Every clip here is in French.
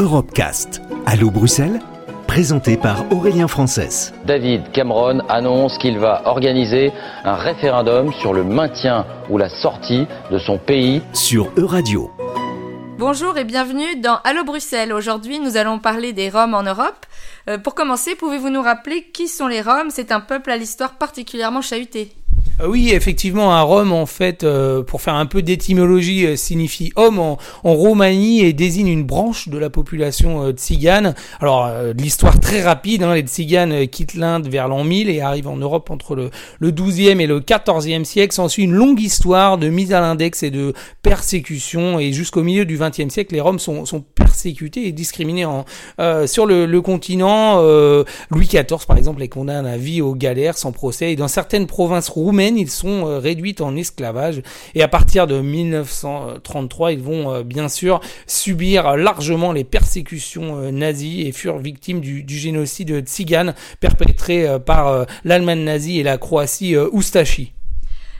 Europecast. Allô Bruxelles? Présenté par Aurélien Frances. David Cameron annonce qu'il va organiser un référendum sur le maintien ou la sortie de son pays sur Euradio. Bonjour et bienvenue dans Allo Bruxelles. Aujourd'hui, nous allons parler des Roms en Europe. Euh, pour commencer, pouvez-vous nous rappeler qui sont les Roms? C'est un peuple à l'histoire particulièrement chahutée. Euh, oui, effectivement, un Rome, en fait, euh, pour faire un peu d'étymologie, euh, signifie homme en, Roumanie et désigne une branche de la population tzigane. Alors, l'histoire très rapide, hein, les tziganes quittent l'Inde vers l'an 1000 et arrivent en Europe entre le, le 12e et le 14e siècle. S'ensuit une longue histoire de mise à l'index et de persécution et jusqu'au milieu du 20e siècle, les Roms sont, sont persécutés et discriminés en, sur le, le continent. Louis XIV, par exemple, les condamne à vie aux galères sans procès et dans certaines provinces roumaines, ils sont euh, réduits en esclavage et à partir de 1933, ils vont euh, bien sûr subir largement les persécutions euh, nazies et furent victimes du, génocide tzigane perpétré par l'Allemagne nazie et la Croatie Oustachi.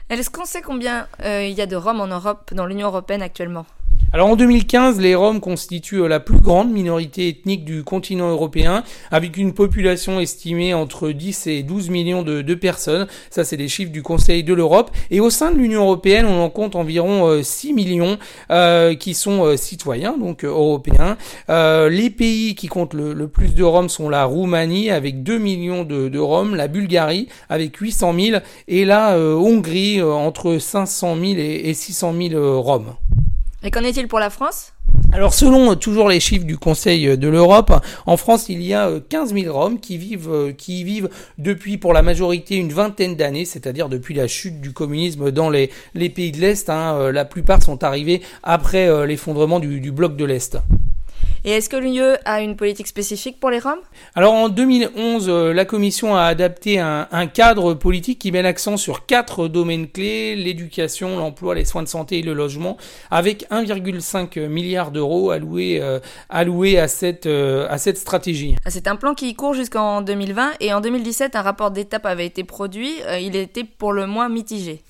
Est-ce qu'on sait combien il y a de Roms en Europe, dans l'Union européenne actuellement? Alors en 2015, les Roms constituent euh, la plus grande minorité ethnique du continent européen, avec une population estimée entre 10 et 12 millions de, personnes. Ça, c'est des chiffres du Conseil de l'Europe. Et au sein de l'Union européenne, on en compte environ 6 euh, millions euh, qui sont citoyens, donc européens. les pays qui comptent le, plus de Roms sont la Roumanie avec 2 millions de, de Roms, la Bulgarie avec 800 000 et la Hongrie entre 500 000 et, et 600 000 Roms. Et qu'en est-il pour la France? Alors selon euh, toujours les chiffres du Conseil euh, de l'Europe, en France il y a 15 euh, 000 Roms qui vivent, qui vivent depuis pour la majorité une vingtaine d'années, c'est-à-dire depuis la chute du communisme dans les, pays de l'Est. Hein, la plupart sont arrivés après l'effondrement du bloc de l'Est. Et est-ce que l'UE a une politique spécifique pour les Roms? Alors en 2011, euh, la Commission a adapté un, cadre politique qui met l'accent sur quatre domaines clés, l'éducation, l'emploi, les soins de santé et le logement, avec 1,5 milliard d'euros alloués, euh, alloués à, cette, euh, à cette stratégie. C'est un plan qui court jusqu'en 2020 et en 2017, un rapport d'étape avait été produit. il était pour le moins mitigé.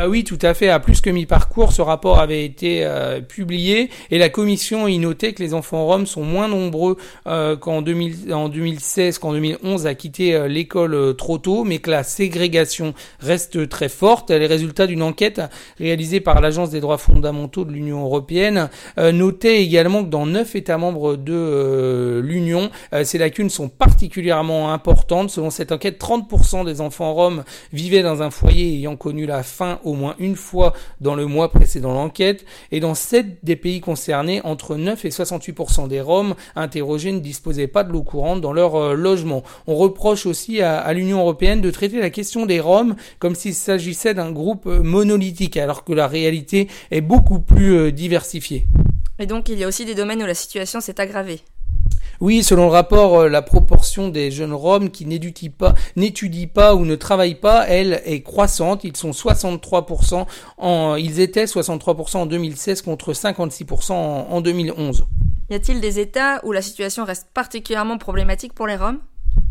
Ah oui, tout à fait. À plus que mi-parcours, ce rapport avait été euh, publié et la commission y notait que les enfants roms sont moins nombreux euh, qu'en 2016, qu'en 2011 à quitter euh, l'école trop tôt, mais que la ségrégation reste très forte. Les résultats d'une enquête réalisée par l'Agence des droits fondamentaux de l'Union européenne notaient également que dans neuf États membres de l'Union, ces lacunes sont particulièrement importantes. Selon cette enquête, 30% des enfants roms vivaient dans un foyer ayant connu la faim au moins une fois dans le mois précédent l'enquête, et dans 7 des pays concernés, entre 9 et 68% des Roms interrogés ne disposaient pas de l'eau courante dans leur euh, logement. On reproche aussi à, l'Union européenne de traiter la question des Roms comme s'il s'agissait d'un groupe euh, monolithique, alors que la réalité est beaucoup plus euh, diversifiée. Et donc il y a aussi des domaines où la situation s'est aggravée. Oui, selon le rapport, euh, la proportion des jeunes Roms qui n'étudient pas, ou ne travaillent pas, elle, est croissante. Ils sont 63% en, ils étaient 63% en 2016 contre 56% en 2011. Y a-t-il des États où la situation reste particulièrement problématique pour les Roms?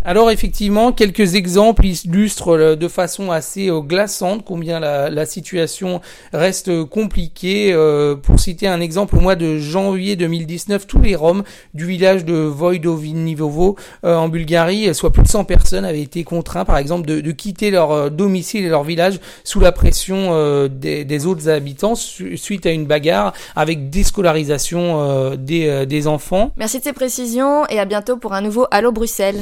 Alors effectivement, quelques exemples illustrent euh, de façon assez euh, glaçante combien la, situation reste compliquée. Euh, pour citer un exemple, au mois de janvier 2019, tous les Roms du village de Vojdovinivovo en Bulgarie, soit plus de 100 personnes, avaient été contraints par exemple de, quitter leur domicile et leur village sous la pression des, autres habitants suite à une bagarre avec déscolarisation des, des enfants. Merci de ces précisions et à bientôt pour un nouveau Allo Bruxelles.